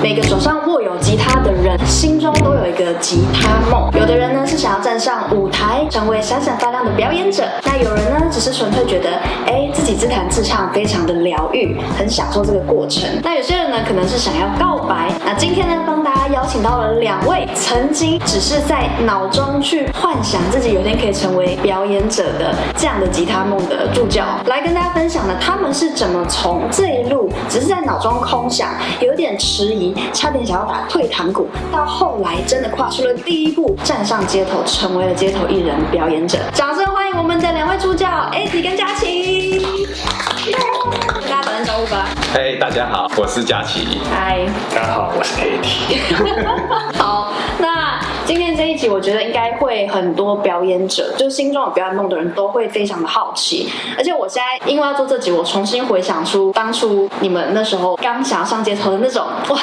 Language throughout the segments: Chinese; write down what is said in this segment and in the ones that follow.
每个手上握有吉他的人，心中都一个吉他梦。有的人呢是想要站上舞台，成为闪闪发亮的表演者；那有人呢只是纯粹觉得，哎，自己自弹自唱非常的疗愈，很享受这个过程。那有些人呢可能是想要告白。那今天呢帮大家邀请到了两位曾经只是在脑中去幻想自己有天可以成为表演者的这样的吉他梦的助教，来跟大家分享呢，他们是怎么从这一路只是在脑中空想，有点迟疑。差点想要打退堂鼓，到后来真的跨出了第一步，站上街头，成为了街头艺人表演者。掌声欢迎我们的两位助教，Eddie 跟佳琪。跟大家打声招呼吧。嘿，hey, 大家好，我是佳琪。嗨，大家好，我是 Eddie。好，那今天这一集，我觉得应该会很多表演者，就心中有表演梦的人都会非常的好奇。而且我现在因为要做这集，我重新回想出当初你们那时候刚想要上街头的那种哇。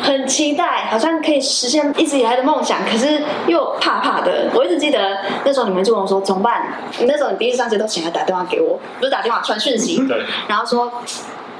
很期待，好像可以实现一直以来的梦想，可是又怕怕的。我一直记得那时候你们就跟我说怎么办？你那时候你第一次上街都醒来打电话给我，不是打电话传讯息，对，然后说。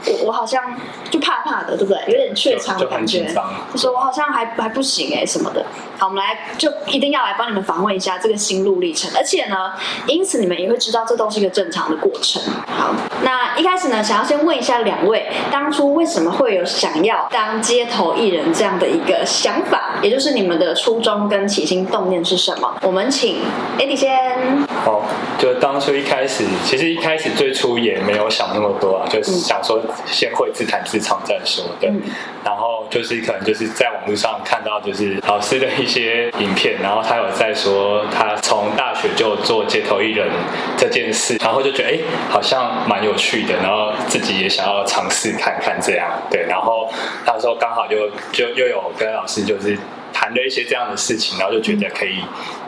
我我好像就怕怕的，对不对？有点怯场的感觉。就说我好像还还不行哎，什么的。好，我们来就一定要来帮你们访问一下这个心路历程，而且呢，因此你们也会知道这都是一个正常的过程。好，那一开始呢，想要先问一下两位，当初为什么会有想要当街头艺人这样的一个想法？也就是你们的初衷跟起心动念是什么？我们请 Eddie 先。好，就当初一开始，其实一开始最初也没有想那么多啊，就是想说。先会自弹自唱再说，对。嗯、然后就是可能就是在网络上看到就是老师的一些影片，然后他有在说他从大学就做街头艺人这件事，然后就觉得哎，好像蛮有趣的，然后自己也想要尝试看看这样，对。然后那时候刚好就就又有跟老师就是。谈了一些这样的事情，然后就觉得可以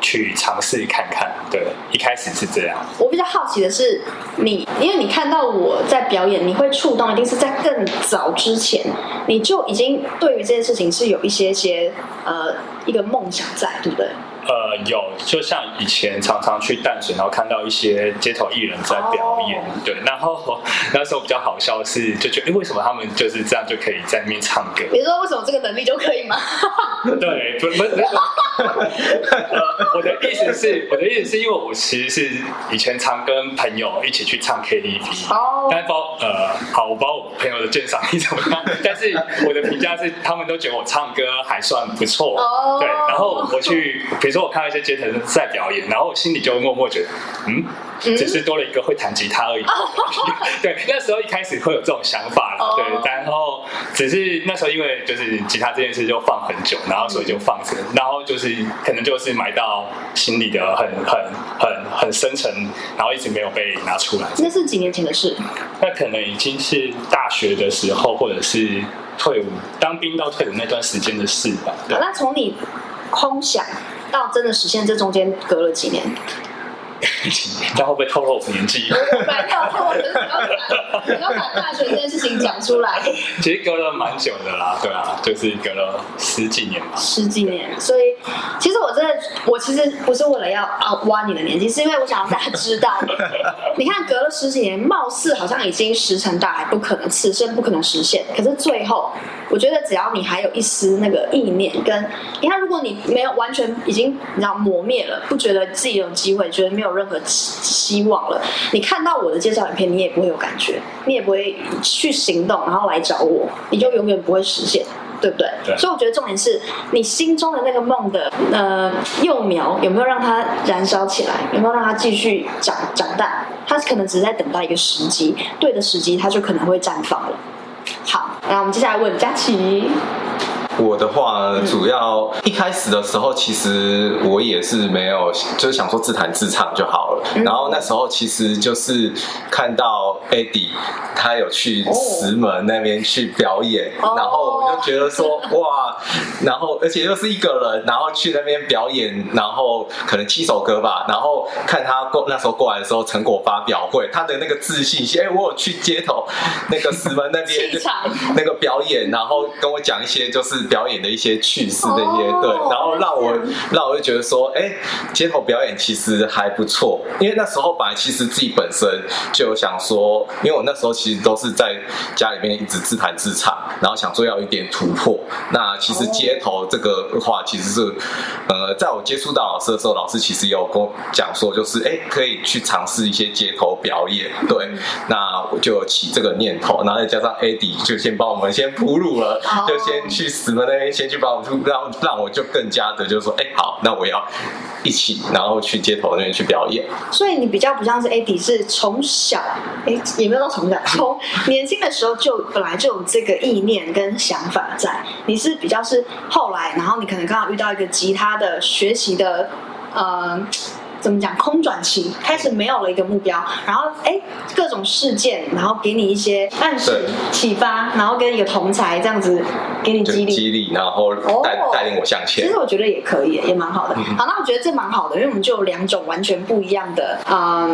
去尝试看看。对，一开始是这样。我比较好奇的是，你因为你看到我在表演，你会触动，一定是在更早之前，你就已经对于这件事情是有一些些呃一个梦想在，对不对？呃，有，就像以前常常去淡水，然后看到一些街头艺人在表演，oh. 对，然后那时候比较好笑的是，就觉得，哎，为什么他们就是这样就可以在那边唱歌？你说为什么这个能力就可以吗？对，不不不，呃，我的意思是，我的意思是因为我其实是以前常跟朋友一起去唱 KTV，哦，但包呃，好，我不知道我朋友的鉴赏力怎么样，但是我的评价是，他们都觉得我唱歌还算不错，哦，对，然后我去，比如说。我看到一些街头在表演，然后我心里就默默觉得，嗯，只是多了一个会弹吉他而已。嗯、对，那时候一开始会有这种想法了，哦、对。然后只是那时候因为就是吉他这件事就放很久，然后所以就放着，然后就是可能就是埋到心里的很很很很深沉，然后一直没有被拿出来。那是几年前的事？那可能已经是大学的时候，或者是退伍当兵到退伍那段时间的事吧。对。那从你空想。到真的实现，这中间隔了几年？这样会不会透露我的年纪？不要透露，不要把大学这件事情讲出来。其实隔了蛮久的啦，对啊，就是隔了十几年吧。十几年，所以其实我真的，我其实不是为了要啊挖你的年纪，是因为我想让大家知道，你看隔了十几年，貌似好像已经石沉大海，不可能，此生不可能实现。可是最后，我觉得只要你还有一丝那个意念，跟你看，如果你没有完全已经你知道磨灭了，不觉得自己有机会，觉得没有任何希望了，你看到我的介绍影片，你也不会有感觉，你也不会去行动，然后来找我，你就永远不会实现，对不对？对。所以我觉得重点是你心中的那个梦的呃幼苗有没有让它燃烧起来，有没有让它继续长长大？它可能只是在等待一个时机，对的时机，它就可能会绽放了。好，那我们接下来问佳琪。我的话，主要一开始的时候，其实我也是没有，就是想说自弹自唱就好了。然后那时候其实就是看到 Eddie 他有去石门那边去表演，然后我就觉得说哇，然后而且又是一个人，然后去那边表演，然后可能七首歌吧，然后看他过那时候过来的时候成果发表会，他的那个自信心，哎，我有去街头那个石门那边那个表演，然后跟我讲一些就是。表演的一些趣事那些，对，然后让我让我就觉得说，哎，街头表演其实还不错，因为那时候本来其实自己本身就有想说，因为我那时候其实都是在家里面一直自弹自唱，然后想说要有一点突破。那其实街头这个话，其实是呃，在我接触到老师的时候，老师其实有跟我讲说，就是哎，可以去尝试一些街头表演。对，那我就起这个念头，然后再加上 Eddie 就先帮我们先铺路了，就先去什么那边先去帮我，让让我就更加的就是说，哎，好，那我要一起，然后去街头那边去表演。所以你比较不像是 AD，是从小哎，也没有到从小，从年轻的时候就本来就有这个意念跟想法在。你是比较是后来，然后你可能刚好遇到一个吉他的学习的，呃。怎么讲？空转期开始没有了一个目标，然后哎，各种事件，然后给你一些暗示、启发，然后跟一个同才这样子给你激励，激励，然后带带领我向前。其实我觉得也可以，也蛮好的。嗯、好，那我觉得这蛮好的，因为我们就有两种完全不一样的啊、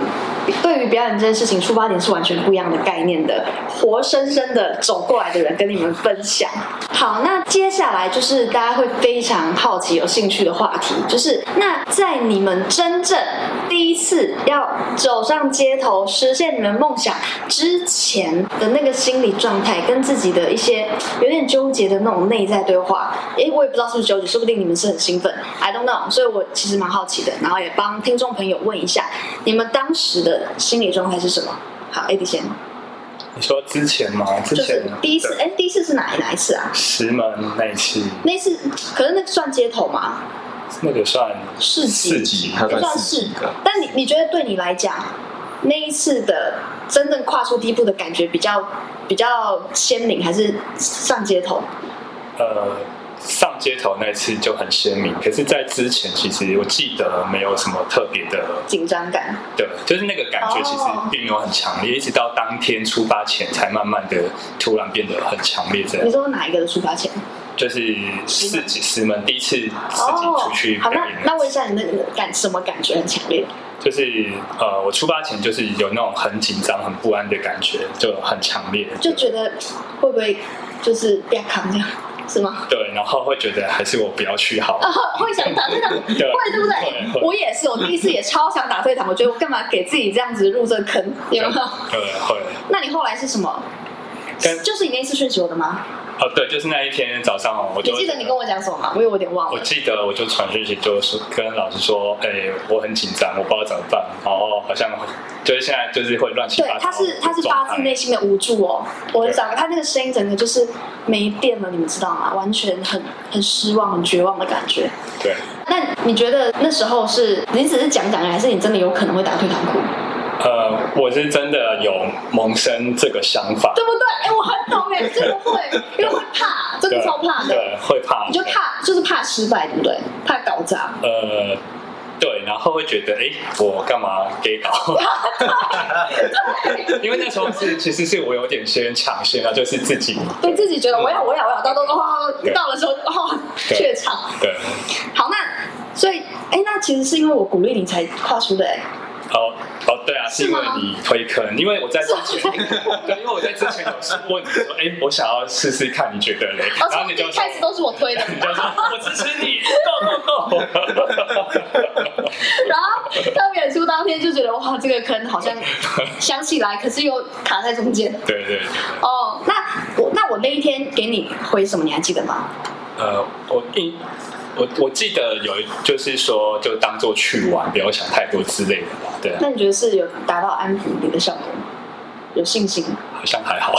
呃，对于表演这件事情出发点是完全不一样的概念的，活生生的走过来的人跟你们分享。好，那接下来就是大家会非常好奇、有兴趣的话题，就是那在你们真正第一次要走上街头实现你们梦想之前的那个心理状态，跟自己的一些有点纠结的那种内在对话，诶，我也不知道是不是纠结，说不定你们是很兴奋，I don't know。所以我其实蛮好奇的，然后也帮听众朋友问一下，你们当时的心理状态是什么？好，Eddie 先。你说之前吗？之前第一次，哎，第一次是哪哪一次啊？石门那一次。那次，可是那算街头吗？那个算市集，市集，它算市集。但你你觉得对你来讲，那一次的真正跨出第一步的感觉比较比较鲜明，还是上街头？呃，上街头那次就很鲜明。可是，在之前，其实我记得没有什么特别的紧张感。对，就是那个感觉其实并没有很强烈，一直到当天出发前，才慢慢的突然变得很强烈。这样。你说哪一个的出发前？就是四级师们第一次自己出去、哦。好，那那问一下你那个感什么感觉很强烈？就是呃，我出发前就是有那种很紧张、很不安的感觉，就很强烈。就觉得会不会就是变康这样，是吗？对，然后会觉得还是我不要去好。啊，会想打退堂，会对不对？我也是，我第一次也超想打退堂，我觉得我干嘛给自己这样子入这个坑？有没有？对，会。那你后来是什么？就是你那次讯息我的吗？哦，对，就是那一天早上，我就记得你跟我讲什么吗？我有点忘了。我记得我就传讯息，就是跟老师说，哎，我很紧张，我不知道怎么办。然后好像就是现在就是会乱七八糟。对，他是他是发自内心的无助哦。我讲他那个声音，整个就是没电了，你们知道吗？完全很很失望、很绝望的感觉。对。那你觉得那时候是你只是讲讲，还是你真的有可能会打退堂鼓？呃，我是真的有萌生这个想法，对不对？哎，我很懂哎，真的会，因为会怕，真的超怕的，对，会怕，你就怕，就是怕失败，对不对？怕搞砸。呃，对，然后会觉得，哎，我干嘛给搞？因为那时候是，其实是我有点先抢先了，就是自己对自己觉得我要，我要，我要，到到到到的时候，哦，怯场。对，好，那所以，哎，那其实是因为我鼓励你才跨出的，哎。哦哦，对啊，是因为你推坑，因为我在之前，对，因为我在之前有问你说，哎，我想要试试看，你觉得嘞？然后你就开始都是我推的，你就说我支持你，Go Go Go。然后到演出当天就觉得哇，这个坑好像想起来，可是又卡在中间。对对。哦，那我那我那一天给你回什么，你还记得吗？呃，我印。我我记得有，就是说，就当做去玩，不要想太多之类的吧。对啊。那你觉得是有达到安抚你的效果吗？有信心？好像还好。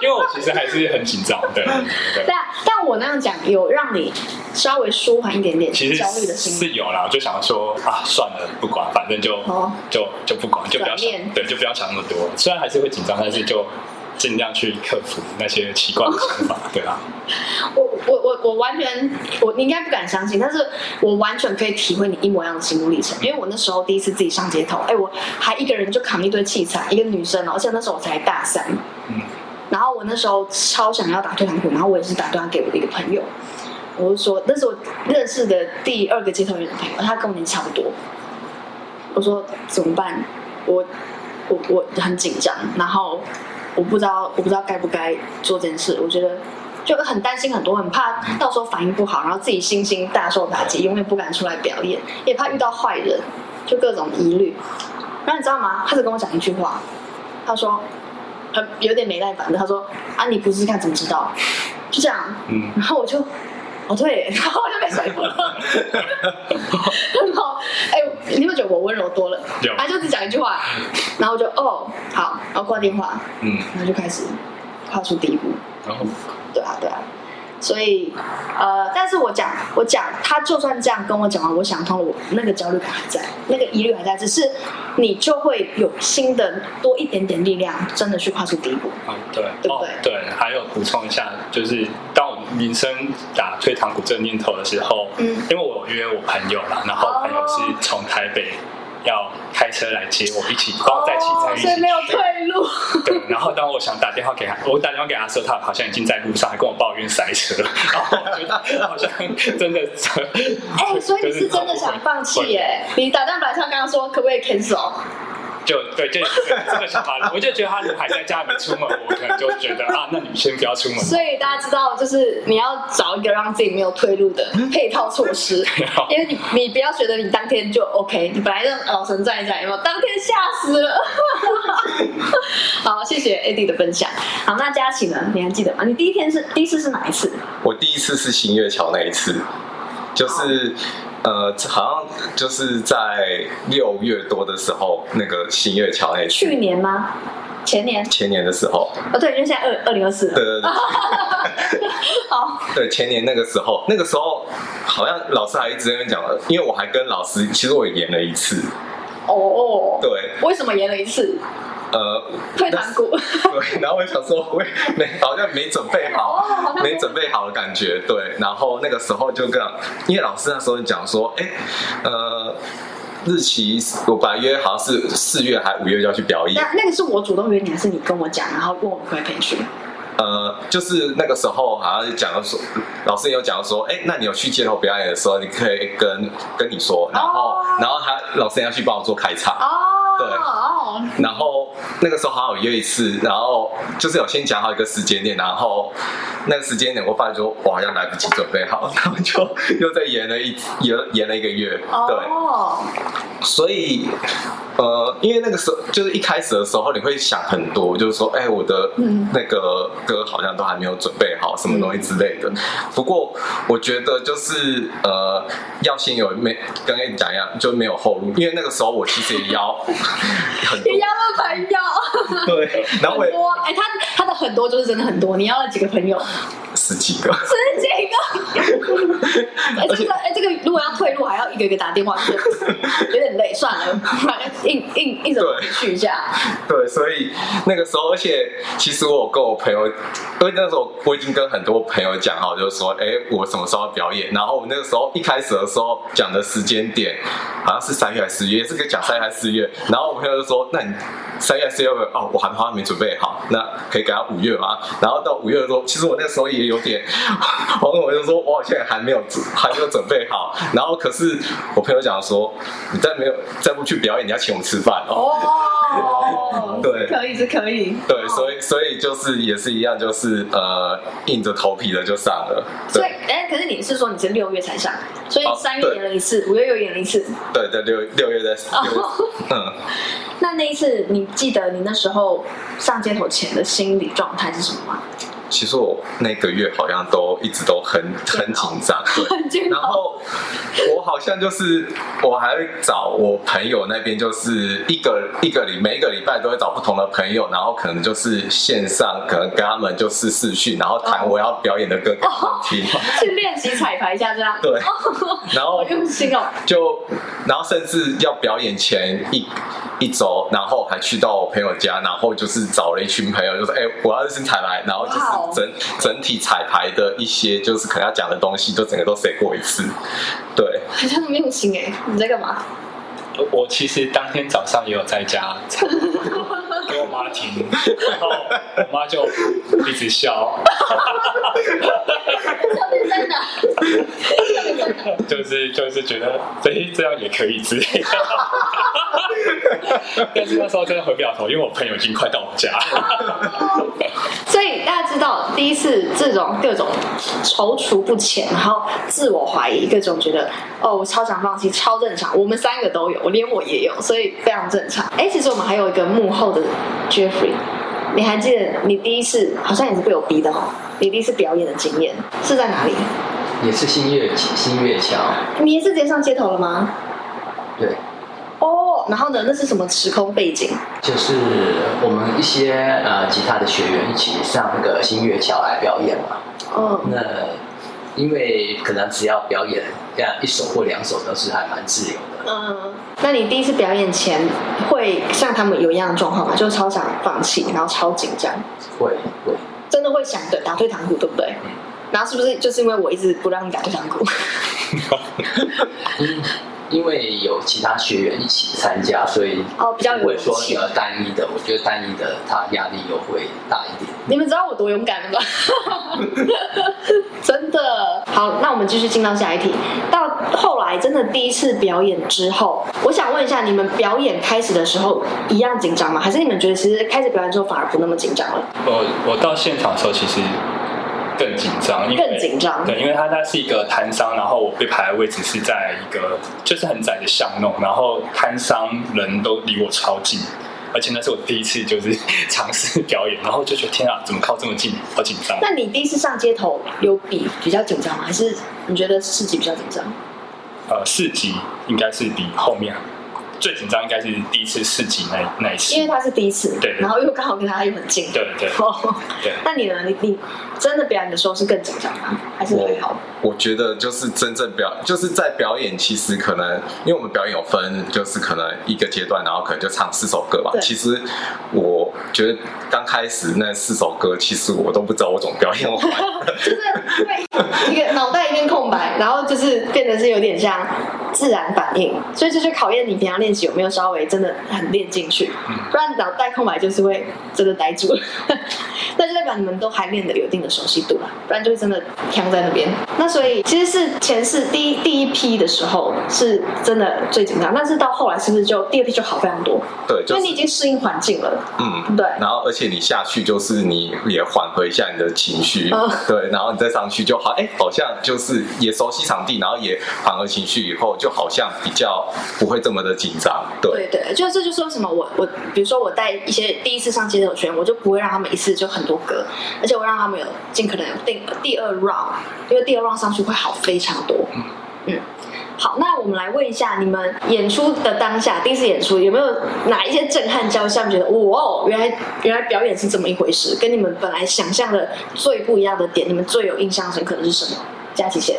因为我其实还是很紧张，对。对。但但我那样讲，有让你稍微舒缓一点点其实焦虑的心是有啦。我就想说啊，算了，不管，反正就、哦、就就不管，就不要想，对，就不要想那么多。虽然还是会紧张，但是就。尽量去克服那些奇怪的想法，对啊。我我我我完全，我你应该不敢相信，但是我完全可以体会你一模一样的心路历程。因为我那时候第一次自己上街头，哎，我还一个人就扛一堆器材，一个女生，而且那时候我才大三。嗯。然后我那时候超想要打退堂鼓，然后我也是打电话给我的一个朋友，我就说那是我认识的第二个街头人的朋友，他跟我年纪差不多。我说怎么办？我我我很紧张，然后。我不知道我不知道该不该做这件事，我觉得就很担心很多，很怕到时候反应不好，然后自己信心大受打击，永远不敢出来表演，也怕遇到坏人，就各种疑虑。然后你知道吗？他只跟我讲一句话，他说很有点没耐烦的，他说啊，你不试试看怎么知道？就这样，嗯，然后我就。哦对，然后我就被甩过了，然后。哎，你有没有觉得我温柔多了？有。他就只讲一句话，然后我就哦好，然后挂电话，嗯，然后就开始跨出第一步。然后，对啊对啊。所以，呃，但是我讲，我讲，他就算这样跟我讲完，我想通了，我那个焦虑感还在，那个疑虑还在，只是你就会有新的多一点点力量，真的去跨出第一步。嗯，对，对不对？哦，对，还有补充一下，就是当我萌生打退堂鼓这个念头的时候，嗯，因为我约我朋友啦，然后朋友是从台北。要开车来接我，一起帮我载器材，所以没有退路。对，然后当我想打电话给他，我打电话给他的时候，他好像已经在路上，还跟我抱怨塞车。然后我觉得好像真的，哎、欸，所以你是真的想放弃耶？你打电话上刚刚说可不可以 cancel？就对，就这个想法，我就觉得他如果还在家里面出门，我可能就觉得啊，那你们先不要出门。所以大家知道，就是你要找一个让自己没有退路的配套措施，因为你你不要觉得你当天就 OK，你本来就老神在在，有没有？当天吓死了。好，谢谢 Eddie 的分享。好，那佳琪呢？你还记得吗？你第一天是第一次是哪一次？我第一次是新月桥那一次，就是。呃，好像就是在六月多的时候，那个新月桥那次。去年吗？前年？前年的时候。哦，对，就现在二二零二四。对对对。好。对，前年那个时候，那个时候好像老师还一直在那边讲了，因为我还跟老师，其实我也演了一次。哦。对。为什么演了一次？呃，退堂鼓。对，然后我想说，我没好像没准备好，没准备好的感觉。对，然后那个时候就跟，因为老师那时候讲说，哎，呃，日期我本来约好像是四月还五月就要去表演。那那个是我主动约你，还是你跟我讲，然后问我可不可以陪去？呃，就是那个时候好像讲到说，老师也有讲到说，哎，那你有去街头表演的时候，你可以跟跟你说，然后、哦、然后他老师要去帮我做开场。哦对，然后那个时候好好约一次，然后就是有先讲好一个时间点，然后那个时间点我发现说我好像来不及准备好，然后就又再延了一延延了一个月，对，所以呃，因为那个时候就是一开始的时候你会想很多，就是说，哎，我的那个歌好像都还没有准备好，什么东西之类的。不过我觉得就是呃，要先有没跟你讲一样，就没有后路，因为那个时候我其实也要。你要了朋友，对，然后很多哎、欸，他他的很多就是真的很多。你要了几个朋友？十几个，十几个。哎、欸，这个哎、欸，这个如果要退路，还要一个一个打电话，有点累。算了，硬硬硬着去一下。对，所以那个时候，而且其实我跟我朋友，因为那时候我已经跟很多朋友讲好，就是说，哎、欸，我什么时候要表演？然后我那个时候一开始的时候讲的时间点，好像是三月还是四月，也是个讲三月还是四月。然后我朋友就说：“那你三月四月哦，我还好像没准备好，那可以给他五月吗？”然后到五月的时候，其实我那时候也有点，然 后我就说：“我现在还没有还没有准备好。”然后可是我朋友讲说：“你再没有再不去表演，你要请我们吃饭哦。”哦，对，可以是可以。对，所以所以就是也是一样，就是呃硬着头皮的就上了。所以哎，可是你是说你是六月才上，所以三月演了一次，五月又演了一次。对对，六六月在。嗯。那那一次，你记得你那时候上街头前的心理状态是什么吗？其实我那个月好像都一直都很很紧张，对。然后我好像就是我还会找我朋友那边，就是一个一个礼每一个礼拜都会找不同的朋友，然后可能就是线上，可能跟他们就是视讯，然后弹我要表演的歌给他们听，去练习彩排一下这样。对。然后用心哦。就然后甚至要表演前一一周，然后还去到我朋友家，然后就是找了一群朋友，就说：“哎，我要先彩排。”然后就是。整整体彩排的一些，就是可能要讲的东西，就整个都写过一次。对，好像没有心哎，你在干嘛？我其实当天早上也有在家，给我妈听，然后我妈就一直笑。真的，就是就是觉得，哎，这样也可以之类的。但是那时候真的回不了头，因为我朋友已经快到我家。所以大家知道，第一次这种各种踌躇不前，然后自我怀疑，各种觉得哦，我超想放弃，超正常。我们三个都有，我连我也有，所以非常正常。哎，其实我们还有一个幕后的 Jeffrey，你还记得你第一次好像也是被我逼的哦？你第一次表演的经验是在哪里？也是新月新月桥。你也是直接上街头了吗？对。哦，然后呢？那是什么时空背景？就是我们一些呃吉他的学员一起上那个新月桥来表演嘛。哦。那因为可能只要表演这样一首或两首都是还蛮自由的。嗯。那你第一次表演前会像他们有一样的状况吗？就是超想放弃，然后超紧张。会会。真的会想的打退堂鼓，对不对？嗯然后是不是就是因为我一直不让你打退堂鼓？嗯，因为有其他学员一起参加，所以哦比较有勇气。说单一的，我觉得单一的他压力又会大一点。你们知道我多勇敢了吧？真的。好，那我们继续进到下一题。到后来真的第一次表演之后，我想问一下，你们表演开始的时候一样紧张吗？还是你们觉得其实开始表演之后反而不那么紧张了？我我到现场的时候其实。更紧张，因为更紧张。对，因为他他是一个摊商，然后我被排的位置是在一个就是很窄的巷弄，然后摊商人都离我超近，而且那是我第一次就是尝试表演，然后就觉得天啊，怎么靠这么近，好紧张。那你第一次上街头有比比较紧张吗？还是你觉得四级比较紧张？呃，四级应该是比后面。最紧张应该是第一次四级那那一次，因为他是第一次，对，对，然后又刚好跟他又很近，对对对。那你呢？你你真的表演的时候是更紧张吗？还是还好？我觉得就是真正表，就是在表演，其实可能因为我们表演有分，就是可能一个阶段，然后可能就唱四首歌吧。其实我觉得刚开始那四首歌，其实我都不知道我怎么表演完，就是会一个脑袋一片空白，然后就是变得是有点像自然反应，所以这就考验你平常练习。有没有稍微真的很练进去？不然脑袋空白就是会真的呆住了。那就代表你们都还练的有一定的熟悉度了，不然就会真的僵在那边。那所以其实是前世第一第一批的时候是真的最紧张，但是到后来是不是就第二批就好非常多？对，就是、因为你已经适应环境了。嗯，对。然后而且你下去就是你也缓和一下你的情绪，嗯、对，然后你再上去就好，哎，好像就是也熟悉场地，然后也缓和情绪以后，就好像比较不会这么的紧张。对对，就这就是为什么我我比如说我带一些第一次上街头学员，我就不会让他们一次就很多歌，而且我让他们有尽可能有第第二 round，因为第二 round 上去会好非常多。嗯，好，那我们来问一下，你们演出的当下，第一次演出有没有哪一些震撼交相觉得哇哦，原来原来表演是这么一回事，跟你们本来想象的最不一样的点，你们最有印象深刻的是什么？佳琪先。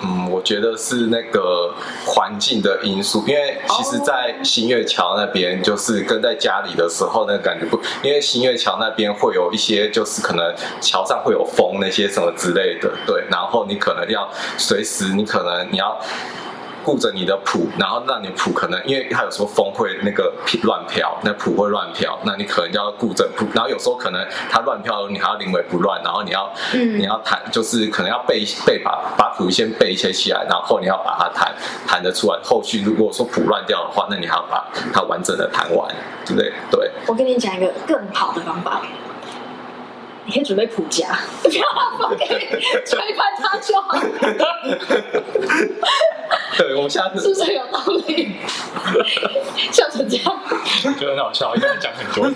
嗯，我觉得是那个环境的因素，因为其实，在新月桥那边，就是跟在家里的时候那个感觉不，因为新月桥那边会有一些，就是可能桥上会有风那些什么之类的，对，然后你可能要随时，你可能你要。顾着你的谱，然后让你谱可能，因为它有时候风会那个乱飘，那谱会乱飘，那你可能就要顾着谱，然后有时候可能它乱飘，你还要临危不乱，然后你要，嗯、你要弹，就是可能要背背把把谱先背一些起来，然后你要把它弹弹得出来。后续如果说谱乱掉的话，那你还要把它完整的弹完，对不对？对。我跟你讲一个更好的方法。你可以准备谱夹，不要放给吹翻它就好。对，我们下次是不是有道理？笑成这样，觉得很好笑，因为讲很多。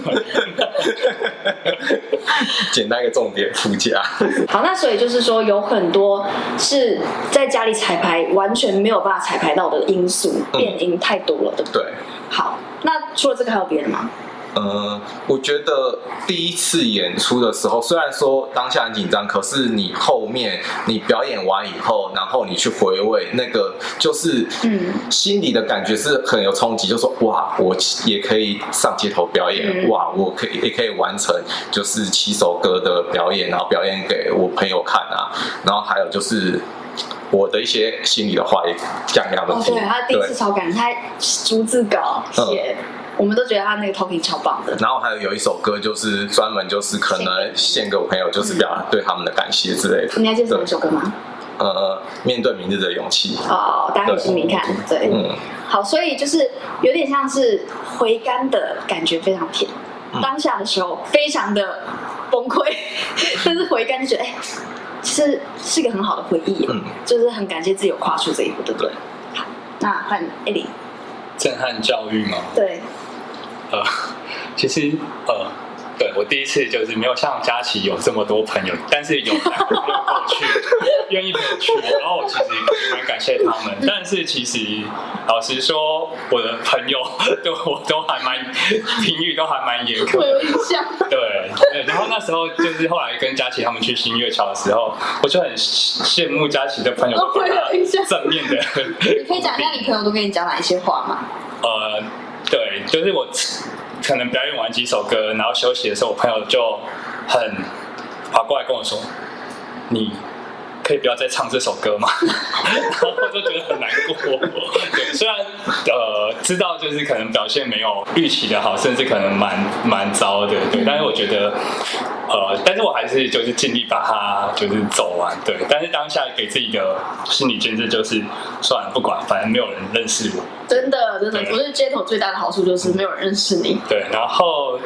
简单一个重点，谱夹。好，那所以就是说，有很多是在家里彩排完全没有办法彩排到的因素，变音太多了，对不对？对。好，那除了这个还有别的吗？嗯，我觉得第一次演出的时候，虽然说当下很紧张，可是你后面你表演完以后，然后你去回味那个，就是嗯，心里的感觉是很有冲击，就说哇，我也可以上街头表演，嗯、哇，我可以也可以完成就是七首歌的表演，然后表演给我朋友看啊，然后还有就是我的一些心里的话也讲两个。哦，对，他第一次超感人，他逐字稿写。嗯我们都觉得他那个 talking 超棒的。然后还有有一首歌，就是专门就是可能献给我朋友，就是表达对他们的感谢之类的。你还记得什么首歌吗？呃面对明日的勇气。哦，大家听听看，对，嗯，好，所以就是有点像是回甘的感觉，非常甜。嗯、当下的时候非常的崩溃，但是回甘就觉得，哎、欸，其实是一个很好的回忆，嗯，就是很感谢自己有跨出这一步，对不对？好，那换艾琳，震撼教育吗？对，呃，其实呃。对，我第一次就是没有像佳琪有这么多朋友，但是有朋友去，愿意陪我去，然后我其实蛮感谢他们。但是其实老实说，我的朋友对 我都还蛮评语都还蛮严苛。我有印象。对对，然后那时候就是后来跟佳琪他们去新月桥的时候，我就很羡慕佳琪的朋友都有印象正面的。你可以讲一下你朋友都跟你讲哪一些话吗？呃，对，就是我。可能表演完几首歌，然后休息的时候，我朋友就很跑过来跟我说：“你可以不要再唱这首歌吗？” 然后我就觉得很难过。对，虽然呃知道就是可能表现没有预期的好，甚至可能蛮蛮糟的，对，但是我觉得。呃，但是我还是就是尽力把它就是走完，对。但是当下给自己的心理建设就是，算了，不管，反正没有人认识我。真的，真的，我觉得街头最大的好处就是没有人认识你。对，然后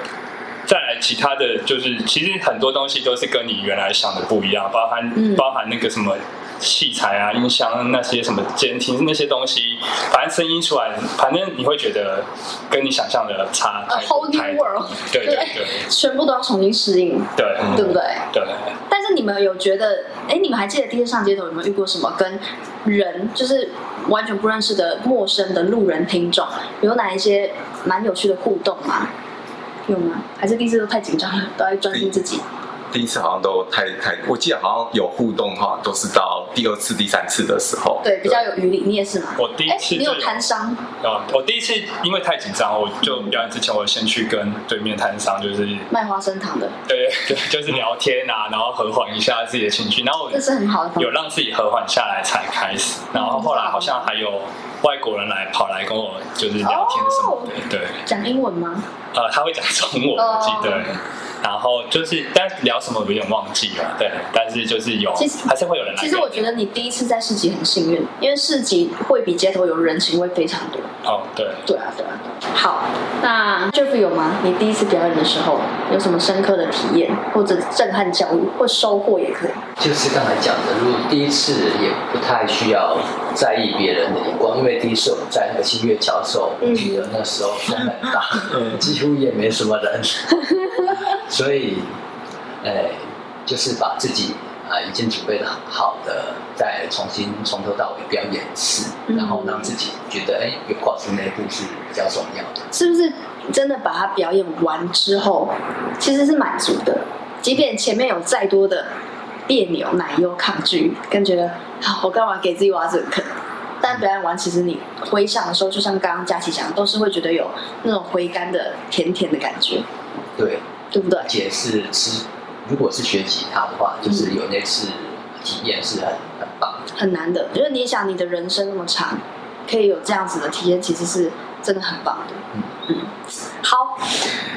再来其他的就是，其实很多东西都是跟你原来想的不一样，包含、嗯、包含那个什么。器材啊，音箱那些什么监听那些东西，反正声音出来，反正你会觉得跟你想象的差太多。A whole new world，对对对，全部都要重新适应，对，对不对？对。但是你们有觉得，哎，你们还记得第一次上街头有没有遇过什么跟人就是完全不认识的陌生的路人听众，有哪一些蛮有趣的互动吗？有吗？还是第一次都太紧张了，都在专心自己？第一次好像都太太，我记得好像有互动的话，都是到第二次、第三次的时候。对，比较有余力。你也是吗？我第一次你有摊商啊？我第一次因为太紧张，我就表演之前，我先去跟对面摊商，就是卖花生糖的。对对，就是聊天啊，然后和缓一下自己的情绪，然后这是很好的，有让自己和缓下来才开始。然后后来好像还有外国人来跑来跟我就是聊天什么的。对，讲英文吗？呃，他会讲中文，我记得。然后就是，但聊什么有点忘记了，对。但是就是有，其实还是会有人来。其实我觉得你第一次在市集很幸运，因为市集会比街头有人情味非常多。哦，对。对啊，对啊。好，那 Jeff 有吗？你第一次表演的时候有什么深刻的体验，或者震撼教育，或收获也可以。就是刚才讲的，如果第一次也不太需要在意别人的眼光，因为第一次我们在那个新月桥的时候，我记得那时候风很大，嗯，几乎也没什么人。所以，呃，就是把自己啊、呃、已经准备的很好的，再重新从头到尾表演一次，嗯、然后让自己觉得，哎，有跨出那一步是比较重要的。是不是真的把它表演完之后，其实是满足的？即便前面有再多的别扭、奶油、抗拒，跟觉得，好，我干嘛给自己挖这个坑？但表演完，其实你回想的时候，就像刚刚佳琪讲的，都是会觉得有那种回甘的甜甜的感觉。对。对不对？解释是，如果是学吉他的话，就是有那次体验是很很棒，很难的。就是你想，你的人生那么长，可以有这样子的体验，其实是真的很棒的。嗯嗯。好，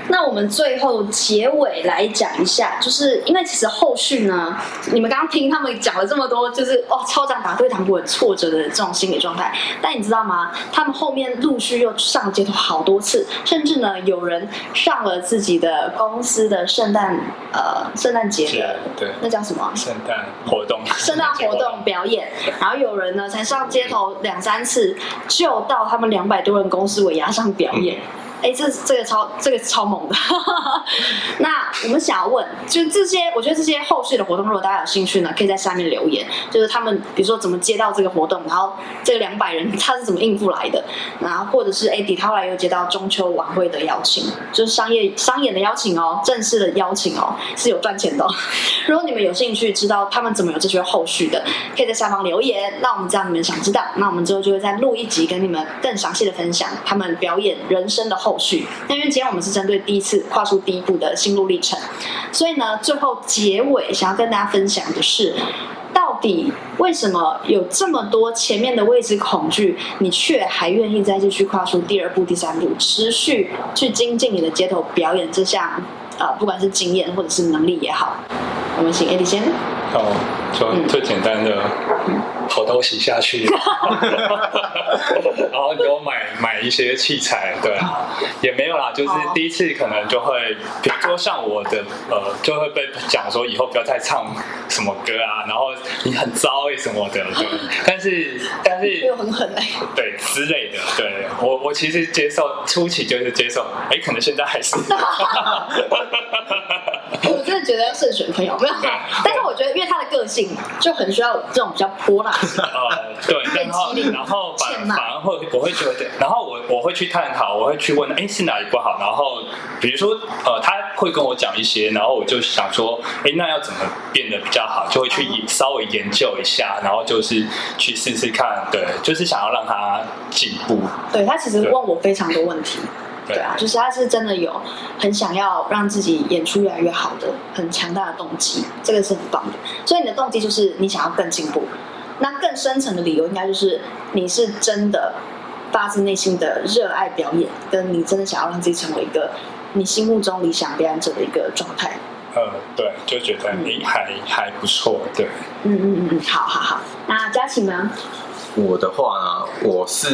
那我们最后结尾来讲一下，就是因为其实后续呢，你们刚刚听他们讲了这么多，就是哦，超长打对堂鼓很挫折的这种心理状态。但你知道吗？他们后面陆续又上街头好多次，甚至呢，有人上了自己的公司的圣诞呃圣诞节的对，那叫什么？圣诞活动。圣诞活动表演，然后有人呢才上街头两三次，就到他们两百多人公司尾牙上表演。嗯哎，这这个超这个超猛的。那我们想要问，就这些，我觉得这些后续的活动，如果大家有兴趣呢，可以在下面留言。就是他们，比如说怎么接到这个活动，然后这个两百人他是怎么应付来的，然后或者是哎，他后来又接到中秋晚会的邀请，就是商业商演的邀请哦，正式的邀请哦，是有赚钱的哦。如果你们有兴趣知道他们怎么有这些后续的，可以在下方留言，那我们知道你们想知道。那我们之后就会再录一集，跟你们更详细的分享他们表演人生的后。后续，那因为今天我们是针对第一次跨出第一步的心路历程，所以呢，最后结尾想要跟大家分享的是，到底为什么有这么多前面的未知恐惧，你却还愿意再继续跨出第二步、第三步，持续去精进你的街头表演这项呃，不管是经验或者是能力也好，我们请 Eddie 先。哦，就最简单的，头都洗下去，然后给我买买一些器材，对。啊，也没有啦，就是第一次可能就会，比如说像我的呃，就会被讲说以后不要再唱什么歌啊，然后你很糟诶什么的，对，但是但是又很狠哎，对之类的，对。我我其实接受初期就是接受，哎，可能现在还是。我真的觉得要慎选朋友，没有。但是我觉得，因为他的个性就很需要这种比较泼辣的。呃，对，然后然后反反而会我会觉得，然后我我会去探讨，我会去问，哎，是哪里不好？然后比如说，呃，他会跟我讲一些，然后我就想说，哎，那要怎么变得比较好？就会去稍微研究一下，然后就是去试试看，对，就是想要让他进步。对，他其实问我非常多问题。对啊，就是他是真的有很想要让自己演出越来越好的很强大的动机，这个是很棒的。所以你的动机就是你想要更进步，那更深层的理由应该就是你是真的发自内心的热爱表演，跟你真的想要让自己成为一个你心目中理想表演者的一个状态。嗯，对，就觉得你还、嗯、还不错，对。嗯嗯嗯嗯，好好好。那佳琪呢？我的话呢，我是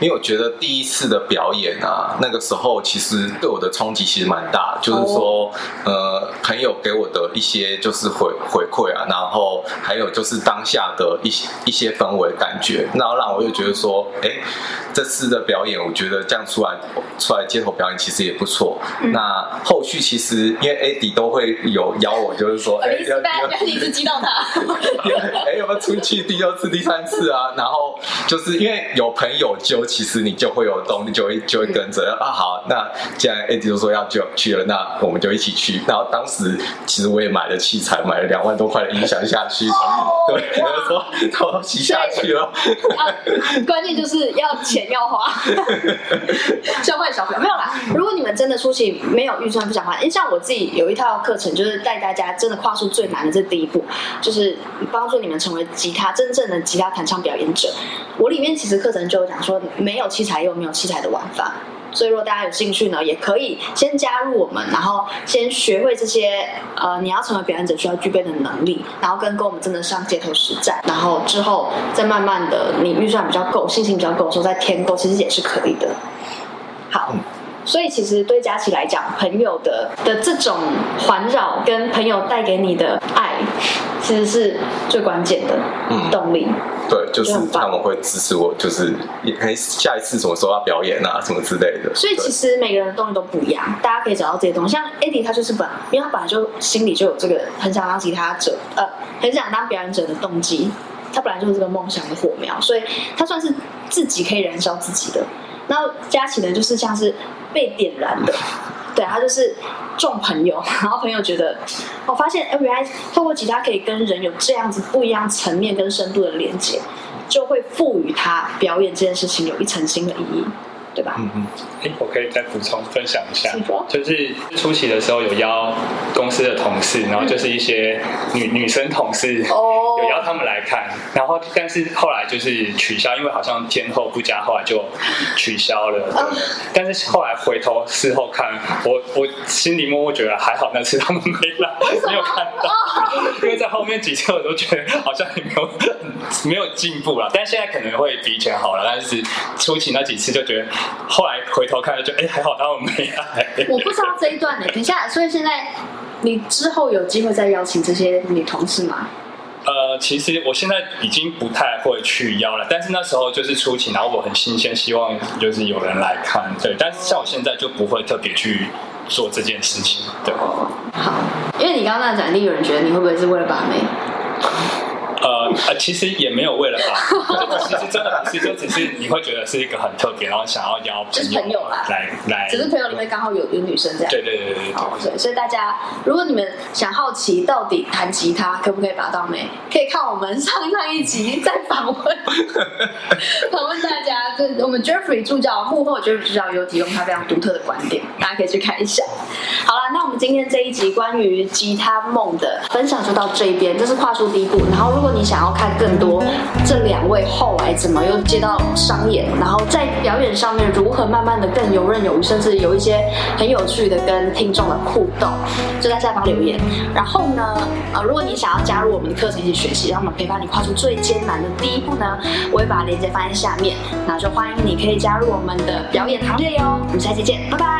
因为我觉得第一次的表演啊，那个时候其实对我的冲击其实蛮大，就是说，呃，朋友给我的一些就是回回馈啊，然后还有就是当下的一些一些氛围感觉，然后让我又觉得说，哎，这次的表演，我觉得这样出来出来街头表演其实也不错。嗯、那后续其实因为 Eddie 都会有邀我，就是说，哎，要要一直激动他，哎，有没有出去第二次、第三次啊？然后就是因为有朋友揪，其实你就会有动力，就会就会跟着、嗯、啊。好，那既然 Eddie 就说要就去了，那我们就一起去。然后当时其实我也买了器材，买了两万多块的音响下去。哦、对，然后说头都洗下去了。啊、关键就是要钱要花，消费小费没有啦。如果你们真的出去没有预算不想花，因为像我自己有一套课程，就是带大家真的跨出最难的这第一步，就是帮助你们成为吉他真正的吉他弹唱表演。我里面其实课程就有讲说，没有器材又没有器材的玩法，所以如果大家有兴趣呢，也可以先加入我们，然后先学会这些呃你要成为表演者需要具备的能力，然后跟跟我们真的上街头实战，然后之后再慢慢的你预算比较够，信心比较够的时候再添购，其实也是可以的。好，所以其实对佳琪来讲，朋友的的这种环绕跟朋友带给你的爱，其实是最关键的动力。嗯对，就是他们会支持我，就是也可以下一次什么时候要表演啊，什么之类的。所以其实每个人的动力都不一样，大家可以找到这些东西。像 Eddie 他就是本，因为他本来就心里就有这个很想当吉他者，呃，很想当表演者的动机，他本来就是这个梦想的火苗，所以他算是自己可以燃烧自己的。那佳琪呢，就是像是被点燃的。对，他就是众朋友，然后朋友觉得，我发现，哎，原来透过吉他可以跟人有这样子不一样层面跟深度的连接，就会赋予他表演这件事情有一层新的意义。对吧？嗯嗯，哎，我可以再补充分享一下，就是初期的时候有邀公司的同事，然后就是一些女女生同事，有邀他们来看，然后但是后来就是取消，因为好像天后不佳，后来就取消了。对，但是后来回头事后看，我我心里默默觉得还好，那次他们没来，没有看到，因为在后面几次我都觉得好像也没有没有进步了，但现在可能会比以前好了，但是初期那几次就觉得。后来回头看了就，就哎还好他们没来。我不知道这一段呢，等一下，所以现在你之后有机会再邀请这些女同事吗？呃，其实我现在已经不太会去邀了，但是那时候就是初期，然后我很新鲜，希望就是有人来看，对。但是像我现在就不会特别去做这件事情，对。好，因为你刚刚那讲，一定有人觉得你会不会是为了把妹？呃呃，其实也没有为了吧，其实真的不是，就只是你会觉得是一个很特别，然后想要邀朋友啦来，来只是朋友里面刚好有有女生这样。对对对对对，对。所以大家，如果你们想好奇到底弹吉他可不可以拔到眉，可以看我们上上一集再访问 访问大家。就我们 Jeffrey 助教幕后 Jeffrey 助教有提供他非常独特的观点，大家家可以去看一下。好了，那我们今天这一集关于吉他梦的分享就到这边，这是跨出第一步。然后，如果你想要看更多这两位后来怎么又接到商演，然后在表演上面如何慢慢的更游刃有余，甚至有一些很有趣的跟听众的互动，就在下方留言。然后呢，呃，如果你想要加入我们的课程一起学习，让我们陪伴你跨出最艰难的第一步呢，我会把链接放在下面。那就欢迎你可以加入我们的表演行列哟。我们下期见，拜拜。